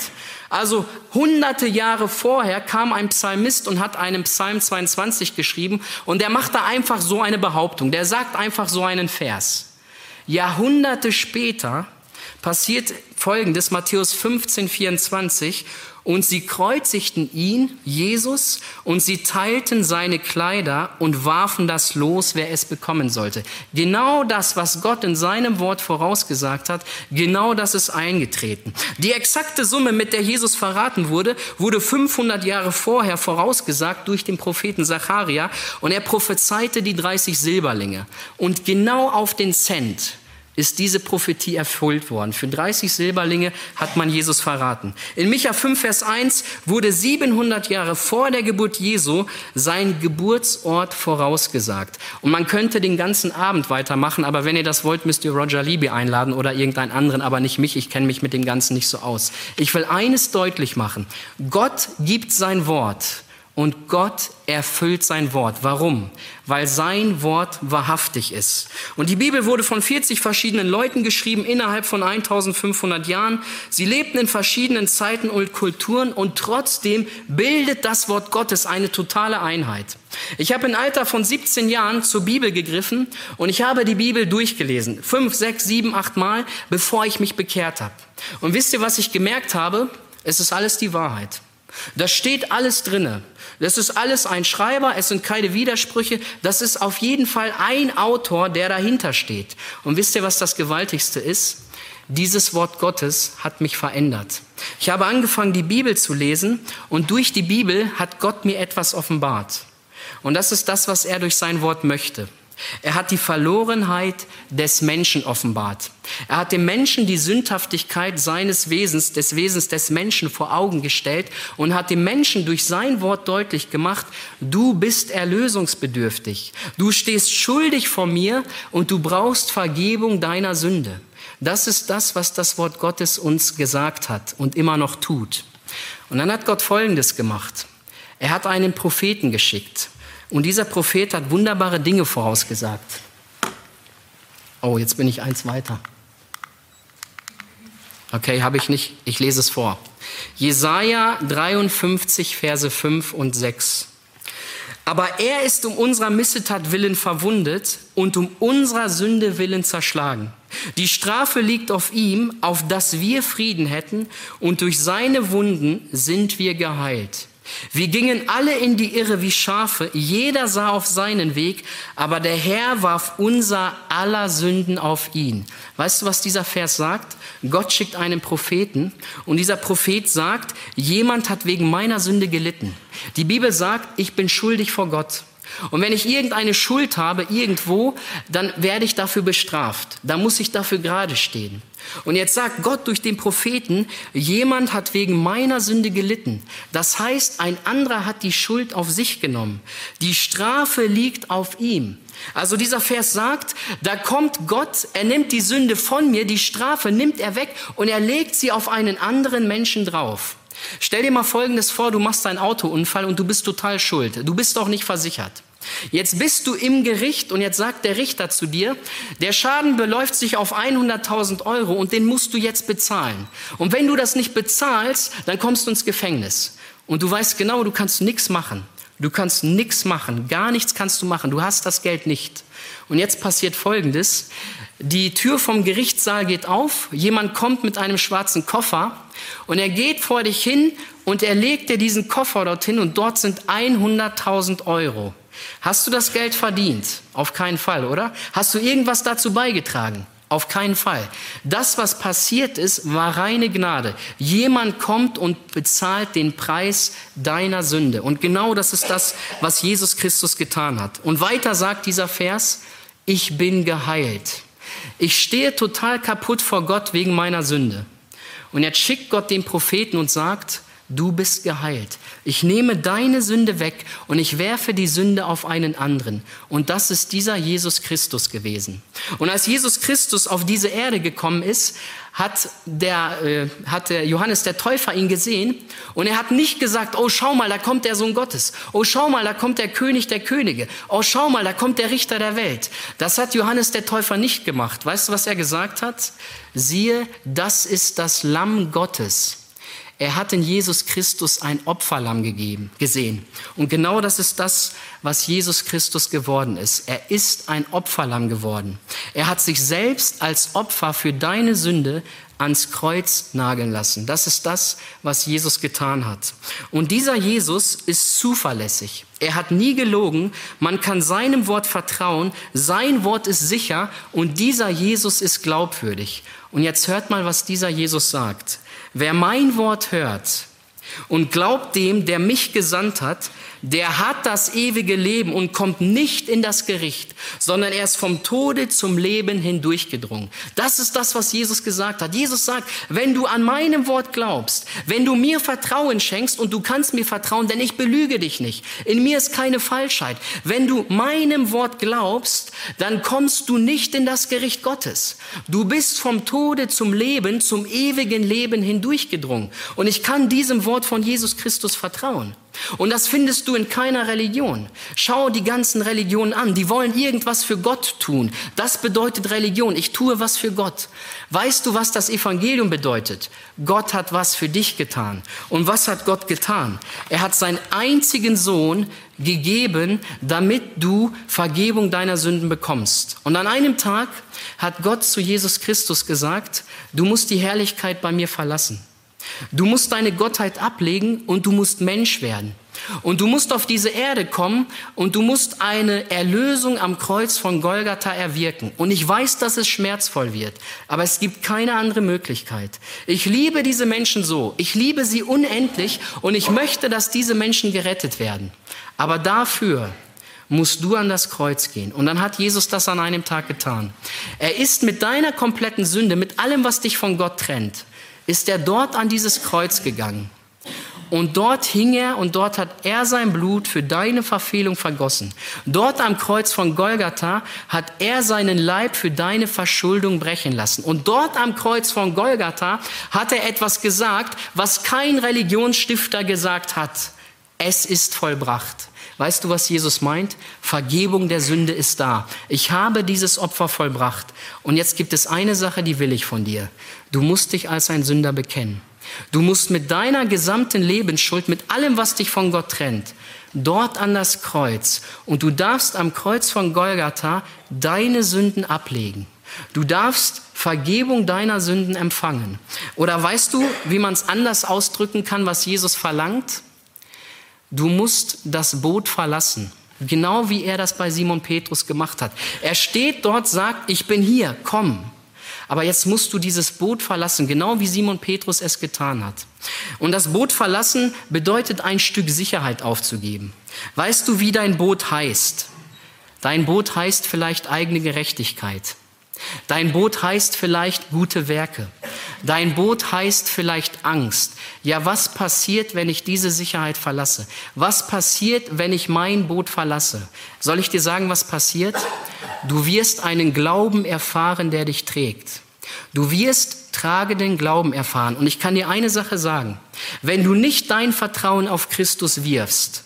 Also hunderte Jahre vorher kam ein Psalmist und hat einen Psalm 22 geschrieben und der macht da einfach so eine Behauptung, der sagt einfach so einen Vers. Jahrhunderte später passiert Folgendes, Matthäus 15, 24. Und sie kreuzigten ihn, Jesus, und sie teilten seine Kleider und warfen das los, wer es bekommen sollte. Genau das, was Gott in seinem Wort vorausgesagt hat, genau das ist eingetreten. Die exakte Summe, mit der Jesus verraten wurde, wurde 500 Jahre vorher vorausgesagt durch den Propheten Zacharia und er prophezeite die 30 Silberlinge. Und genau auf den Cent ist diese Prophetie erfüllt worden. Für 30 Silberlinge hat man Jesus verraten. In Micha 5, Vers 1 wurde 700 Jahre vor der Geburt Jesu sein Geburtsort vorausgesagt. Und man könnte den ganzen Abend weitermachen, aber wenn ihr das wollt, müsst ihr Roger Libby einladen oder irgendeinen anderen, aber nicht mich. Ich kenne mich mit dem Ganzen nicht so aus. Ich will eines deutlich machen. Gott gibt sein Wort. Und Gott erfüllt sein Wort. Warum? Weil sein Wort wahrhaftig ist. Und die Bibel wurde von 40 verschiedenen Leuten geschrieben innerhalb von 1500 Jahren. Sie lebten in verschiedenen Zeiten und Kulturen und trotzdem bildet das Wort Gottes eine totale Einheit. Ich habe im Alter von 17 Jahren zur Bibel gegriffen und ich habe die Bibel durchgelesen. Fünf, sechs, sieben, acht Mal, bevor ich mich bekehrt habe. Und wisst ihr, was ich gemerkt habe? Es ist alles die Wahrheit. Da steht alles drinne. Das ist alles ein Schreiber, es sind keine Widersprüche. Das ist auf jeden Fall ein Autor, der dahinter steht. Und wisst ihr, was das Gewaltigste ist? Dieses Wort Gottes hat mich verändert. Ich habe angefangen, die Bibel zu lesen und durch die Bibel hat Gott mir etwas offenbart. Und das ist das, was er durch sein Wort möchte. Er hat die Verlorenheit des Menschen offenbart. Er hat dem Menschen die Sündhaftigkeit seines Wesens, des Wesens des Menschen vor Augen gestellt und hat dem Menschen durch sein Wort deutlich gemacht, du bist erlösungsbedürftig. Du stehst schuldig vor mir und du brauchst Vergebung deiner Sünde. Das ist das, was das Wort Gottes uns gesagt hat und immer noch tut. Und dann hat Gott Folgendes gemacht. Er hat einen Propheten geschickt. Und dieser Prophet hat wunderbare Dinge vorausgesagt. Oh, jetzt bin ich eins weiter. Okay, habe ich nicht. Ich lese es vor. Jesaja 53, Verse 5 und 6. Aber er ist um unserer Missetat willen verwundet und um unserer Sünde willen zerschlagen. Die Strafe liegt auf ihm, auf dass wir Frieden hätten, und durch seine Wunden sind wir geheilt. Wir gingen alle in die Irre wie Schafe, jeder sah auf seinen Weg, aber der Herr warf unser aller Sünden auf ihn. Weißt du, was dieser Vers sagt? Gott schickt einen Propheten und dieser Prophet sagt, jemand hat wegen meiner Sünde gelitten. Die Bibel sagt, ich bin schuldig vor Gott. Und wenn ich irgendeine Schuld habe irgendwo, dann werde ich dafür bestraft. Da muss ich dafür gerade stehen. Und jetzt sagt Gott durch den Propheten, jemand hat wegen meiner Sünde gelitten. Das heißt, ein anderer hat die Schuld auf sich genommen. Die Strafe liegt auf ihm. Also dieser Vers sagt, da kommt Gott, er nimmt die Sünde von mir, die Strafe nimmt er weg und er legt sie auf einen anderen Menschen drauf. Stell dir mal Folgendes vor, du machst einen Autounfall und du bist total schuld. Du bist doch nicht versichert. Jetzt bist du im Gericht und jetzt sagt der Richter zu dir, der Schaden beläuft sich auf 100.000 Euro und den musst du jetzt bezahlen. Und wenn du das nicht bezahlst, dann kommst du ins Gefängnis. Und du weißt genau, du kannst nichts machen. Du kannst nichts machen, gar nichts kannst du machen. Du hast das Geld nicht. Und jetzt passiert Folgendes. Die Tür vom Gerichtssaal geht auf, jemand kommt mit einem schwarzen Koffer und er geht vor dich hin und er legt dir diesen Koffer dorthin und dort sind 100.000 Euro. Hast du das Geld verdient? Auf keinen Fall, oder? Hast du irgendwas dazu beigetragen? Auf keinen Fall. Das, was passiert ist, war reine Gnade. Jemand kommt und bezahlt den Preis deiner Sünde. Und genau das ist das, was Jesus Christus getan hat. Und weiter sagt dieser Vers, ich bin geheilt. Ich stehe total kaputt vor Gott wegen meiner Sünde. Und jetzt schickt Gott den Propheten und sagt, du bist geheilt. Ich nehme deine Sünde weg und ich werfe die Sünde auf einen anderen. Und das ist dieser Jesus Christus gewesen. Und als Jesus Christus auf diese Erde gekommen ist, hat der, äh, hat der Johannes der Täufer ihn gesehen und er hat nicht gesagt, oh schau mal, da kommt der Sohn Gottes. Oh schau mal, da kommt der König der Könige. Oh schau mal, da kommt der Richter der Welt. Das hat Johannes der Täufer nicht gemacht. Weißt du, was er gesagt hat? Siehe, das ist das Lamm Gottes er hat in Jesus Christus ein Opferlamm gegeben, gesehen. Und genau das ist das, was Jesus Christus geworden ist. Er ist ein Opferlamm geworden. Er hat sich selbst als Opfer für deine Sünde ans Kreuz nageln lassen. Das ist das, was Jesus getan hat. Und dieser Jesus ist zuverlässig. Er hat nie gelogen. Man kann seinem Wort vertrauen. Sein Wort ist sicher und dieser Jesus ist glaubwürdig. Und jetzt hört mal, was dieser Jesus sagt. Wer mein Wort hört und glaubt dem, der mich gesandt hat, der hat das ewige Leben und kommt nicht in das Gericht, sondern er ist vom Tode zum Leben hindurchgedrungen. Das ist das, was Jesus gesagt hat. Jesus sagt, wenn du an meinem Wort glaubst, wenn du mir Vertrauen schenkst und du kannst mir vertrauen, denn ich belüge dich nicht. In mir ist keine Falschheit. Wenn du meinem Wort glaubst, dann kommst du nicht in das Gericht Gottes. Du bist vom Tode zum Leben, zum ewigen Leben hindurchgedrungen. Und ich kann diesem Wort von Jesus Christus vertrauen. Und das findest du in keiner Religion. Schau die ganzen Religionen an. Die wollen irgendwas für Gott tun. Das bedeutet Religion. Ich tue was für Gott. Weißt du, was das Evangelium bedeutet? Gott hat was für dich getan. Und was hat Gott getan? Er hat seinen einzigen Sohn gegeben, damit du Vergebung deiner Sünden bekommst. Und an einem Tag hat Gott zu Jesus Christus gesagt, du musst die Herrlichkeit bei mir verlassen. Du musst deine Gottheit ablegen und du musst Mensch werden. Und du musst auf diese Erde kommen und du musst eine Erlösung am Kreuz von Golgatha erwirken. Und ich weiß, dass es schmerzvoll wird, aber es gibt keine andere Möglichkeit. Ich liebe diese Menschen so. Ich liebe sie unendlich und ich möchte, dass diese Menschen gerettet werden. Aber dafür musst du an das Kreuz gehen. Und dann hat Jesus das an einem Tag getan. Er ist mit deiner kompletten Sünde, mit allem, was dich von Gott trennt, ist er dort an dieses Kreuz gegangen. Und dort hing er und dort hat er sein Blut für deine Verfehlung vergossen. Dort am Kreuz von Golgatha hat er seinen Leib für deine Verschuldung brechen lassen. Und dort am Kreuz von Golgatha hat er etwas gesagt, was kein Religionsstifter gesagt hat. Es ist vollbracht. Weißt du, was Jesus meint? Vergebung der Sünde ist da. Ich habe dieses Opfer vollbracht. Und jetzt gibt es eine Sache, die will ich von dir. Du musst dich als ein Sünder bekennen. Du musst mit deiner gesamten Lebensschuld, mit allem, was dich von Gott trennt, dort an das Kreuz. Und du darfst am Kreuz von Golgatha deine Sünden ablegen. Du darfst Vergebung deiner Sünden empfangen. Oder weißt du, wie man es anders ausdrücken kann, was Jesus verlangt? Du musst das Boot verlassen. Genau wie er das bei Simon Petrus gemacht hat. Er steht dort, sagt, ich bin hier, komm. Aber jetzt musst du dieses Boot verlassen, genau wie Simon Petrus es getan hat. Und das Boot verlassen bedeutet ein Stück Sicherheit aufzugeben. Weißt du, wie dein Boot heißt? Dein Boot heißt vielleicht eigene Gerechtigkeit. Dein Boot heißt vielleicht gute Werke. Dein Boot heißt vielleicht Angst. Ja, was passiert, wenn ich diese Sicherheit verlasse? Was passiert, wenn ich mein Boot verlasse? Soll ich dir sagen, was passiert? Du wirst einen Glauben erfahren, der dich trägt. Du wirst tragenden Glauben erfahren. Und ich kann dir eine Sache sagen. Wenn du nicht dein Vertrauen auf Christus wirfst,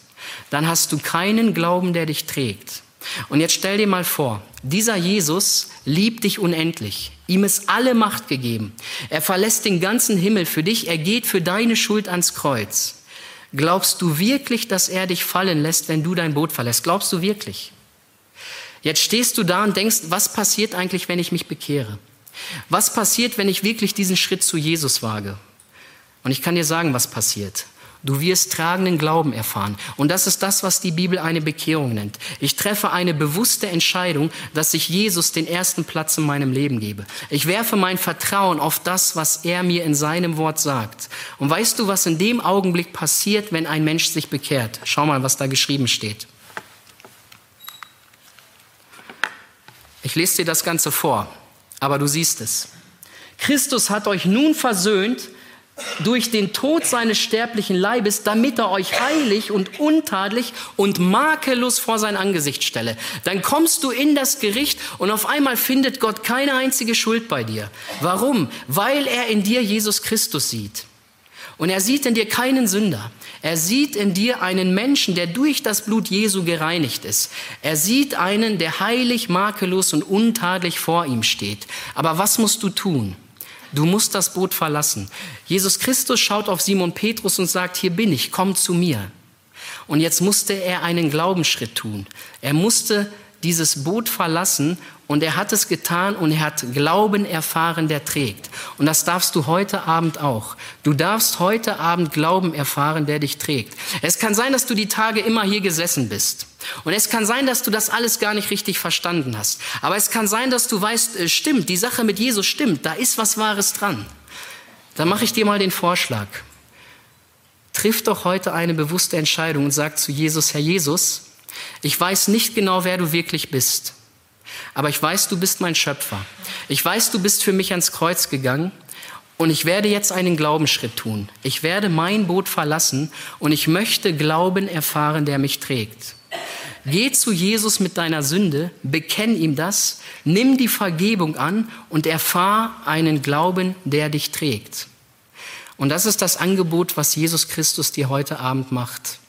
dann hast du keinen Glauben, der dich trägt. Und jetzt stell dir mal vor, dieser Jesus liebt dich unendlich. Ihm ist alle Macht gegeben. Er verlässt den ganzen Himmel für dich. Er geht für deine Schuld ans Kreuz. Glaubst du wirklich, dass er dich fallen lässt, wenn du dein Boot verlässt? Glaubst du wirklich? Jetzt stehst du da und denkst, was passiert eigentlich, wenn ich mich bekehre? Was passiert, wenn ich wirklich diesen Schritt zu Jesus wage? Und ich kann dir sagen, was passiert. Du wirst tragenden Glauben erfahren. Und das ist das, was die Bibel eine Bekehrung nennt. Ich treffe eine bewusste Entscheidung, dass ich Jesus den ersten Platz in meinem Leben gebe. Ich werfe mein Vertrauen auf das, was er mir in seinem Wort sagt. Und weißt du, was in dem Augenblick passiert, wenn ein Mensch sich bekehrt? Schau mal, was da geschrieben steht. Ich lese dir das Ganze vor, aber du siehst es. Christus hat euch nun versöhnt durch den Tod seines sterblichen Leibes, damit er euch heilig und untadelig und makellos vor sein Angesicht stelle. Dann kommst du in das Gericht und auf einmal findet Gott keine einzige Schuld bei dir. Warum? Weil er in dir Jesus Christus sieht. Und er sieht in dir keinen Sünder. Er sieht in dir einen Menschen, der durch das Blut Jesu gereinigt ist. Er sieht einen, der heilig, makellos und untadelig vor ihm steht. Aber was musst du tun? Du musst das Boot verlassen. Jesus Christus schaut auf Simon Petrus und sagt, hier bin ich, komm zu mir. Und jetzt musste er einen Glaubensschritt tun. Er musste dieses Boot verlassen und er hat es getan und er hat Glauben erfahren, der trägt. Und das darfst du heute Abend auch. Du darfst heute Abend Glauben erfahren, der dich trägt. Es kann sein, dass du die Tage immer hier gesessen bist. Und es kann sein, dass du das alles gar nicht richtig verstanden hast. Aber es kann sein, dass du weißt, äh, stimmt, die Sache mit Jesus stimmt, da ist was Wahres dran. Dann mache ich dir mal den Vorschlag. Triff doch heute eine bewusste Entscheidung und sag zu Jesus, Herr Jesus, ich weiß nicht genau, wer du wirklich bist. Aber ich weiß, du bist mein Schöpfer. Ich weiß, du bist für mich ans Kreuz gegangen und ich werde jetzt einen Glaubensschritt tun. Ich werde mein Boot verlassen und ich möchte Glauben erfahren, der mich trägt. Geh zu Jesus mit deiner Sünde, bekenn ihm das, nimm die Vergebung an und erfahr einen Glauben, der dich trägt. Und das ist das Angebot, was Jesus Christus dir heute Abend macht.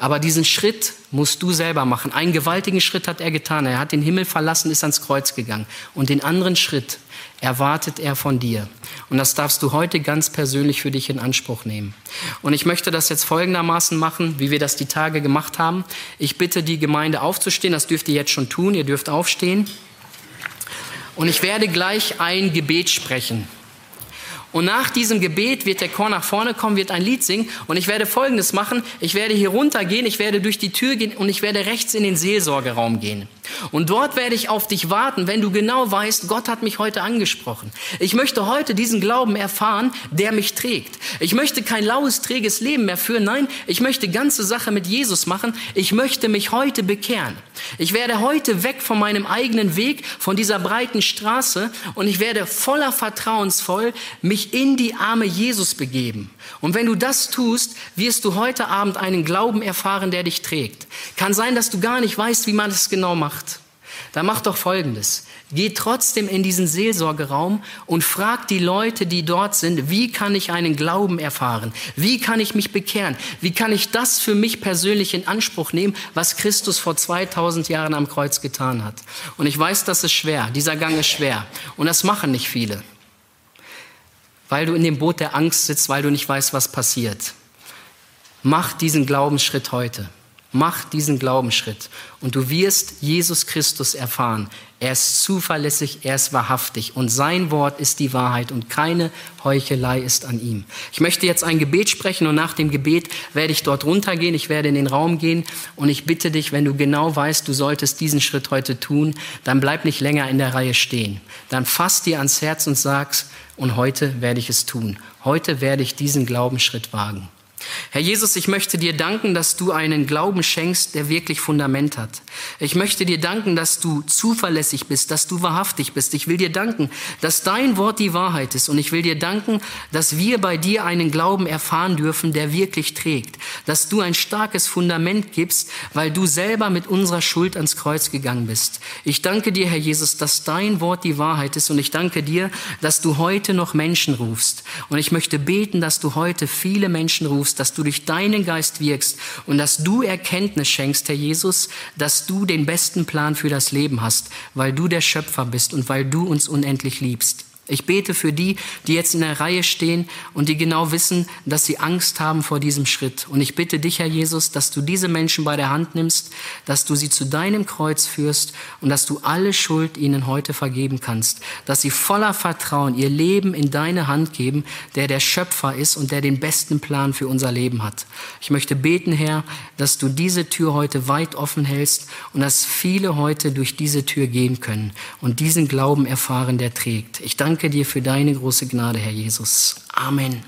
Aber diesen Schritt musst du selber machen. Einen gewaltigen Schritt hat er getan. Er hat den Himmel verlassen, ist ans Kreuz gegangen. Und den anderen Schritt erwartet er von dir. Und das darfst du heute ganz persönlich für dich in Anspruch nehmen. Und ich möchte das jetzt folgendermaßen machen, wie wir das die Tage gemacht haben. Ich bitte die Gemeinde aufzustehen. Das dürft ihr jetzt schon tun. Ihr dürft aufstehen. Und ich werde gleich ein Gebet sprechen. Und nach diesem Gebet wird der Chor nach vorne kommen, wird ein Lied singen und ich werde Folgendes machen. Ich werde hier runtergehen, ich werde durch die Tür gehen und ich werde rechts in den Seelsorgeraum gehen. Und dort werde ich auf dich warten, wenn du genau weißt, Gott hat mich heute angesprochen. Ich möchte heute diesen Glauben erfahren, der mich trägt. Ich möchte kein laues, träges Leben mehr führen. Nein, ich möchte ganze Sache mit Jesus machen. Ich möchte mich heute bekehren. Ich werde heute weg von meinem eigenen Weg, von dieser breiten Straße und ich werde voller vertrauensvoll mich in die Arme Jesus begeben. Und wenn du das tust, wirst du heute Abend einen Glauben erfahren, der dich trägt. Kann sein, dass du gar nicht weißt, wie man das genau macht. Dann mach doch Folgendes. Geh trotzdem in diesen Seelsorgeraum und frag die Leute, die dort sind, wie kann ich einen Glauben erfahren? Wie kann ich mich bekehren? Wie kann ich das für mich persönlich in Anspruch nehmen, was Christus vor 2000 Jahren am Kreuz getan hat? Und ich weiß, das ist schwer. Dieser Gang ist schwer. Und das machen nicht viele. Weil du in dem Boot der Angst sitzt, weil du nicht weißt, was passiert. Mach diesen Glaubensschritt heute. Mach diesen Glaubensschritt und du wirst Jesus Christus erfahren. Er ist zuverlässig, er ist wahrhaftig und sein Wort ist die Wahrheit und keine Heuchelei ist an ihm. Ich möchte jetzt ein Gebet sprechen und nach dem Gebet werde ich dort runtergehen, ich werde in den Raum gehen und ich bitte dich, wenn du genau weißt, du solltest diesen Schritt heute tun, dann bleib nicht länger in der Reihe stehen. Dann fass dir ans Herz und sag's, und heute werde ich es tun. Heute werde ich diesen Glaubensschritt wagen. Herr Jesus, ich möchte dir danken, dass du einen Glauben schenkst, der wirklich Fundament hat. Ich möchte dir danken, dass du zuverlässig bist, dass du wahrhaftig bist. Ich will dir danken, dass dein Wort die Wahrheit ist. Und ich will dir danken, dass wir bei dir einen Glauben erfahren dürfen, der wirklich trägt. Dass du ein starkes Fundament gibst, weil du selber mit unserer Schuld ans Kreuz gegangen bist. Ich danke dir, Herr Jesus, dass dein Wort die Wahrheit ist. Und ich danke dir, dass du heute noch Menschen rufst. Und ich möchte beten, dass du heute viele Menschen rufst, dass du durch deinen Geist wirkst und dass du Erkenntnis schenkst, Herr Jesus, dass du den besten Plan für das Leben hast, weil du der Schöpfer bist und weil du uns unendlich liebst. Ich bete für die, die jetzt in der Reihe stehen und die genau wissen, dass sie Angst haben vor diesem Schritt. Und ich bitte dich, Herr Jesus, dass du diese Menschen bei der Hand nimmst, dass du sie zu deinem Kreuz führst und dass du alle Schuld ihnen heute vergeben kannst, dass sie voller Vertrauen ihr Leben in deine Hand geben, der der Schöpfer ist und der den besten Plan für unser Leben hat. Ich möchte beten, Herr, dass du diese Tür heute weit offen hältst und dass viele heute durch diese Tür gehen können und diesen Glauben erfahren, der trägt. Ich danke danke dir für deine große Gnade, Herr Jesus. Amen.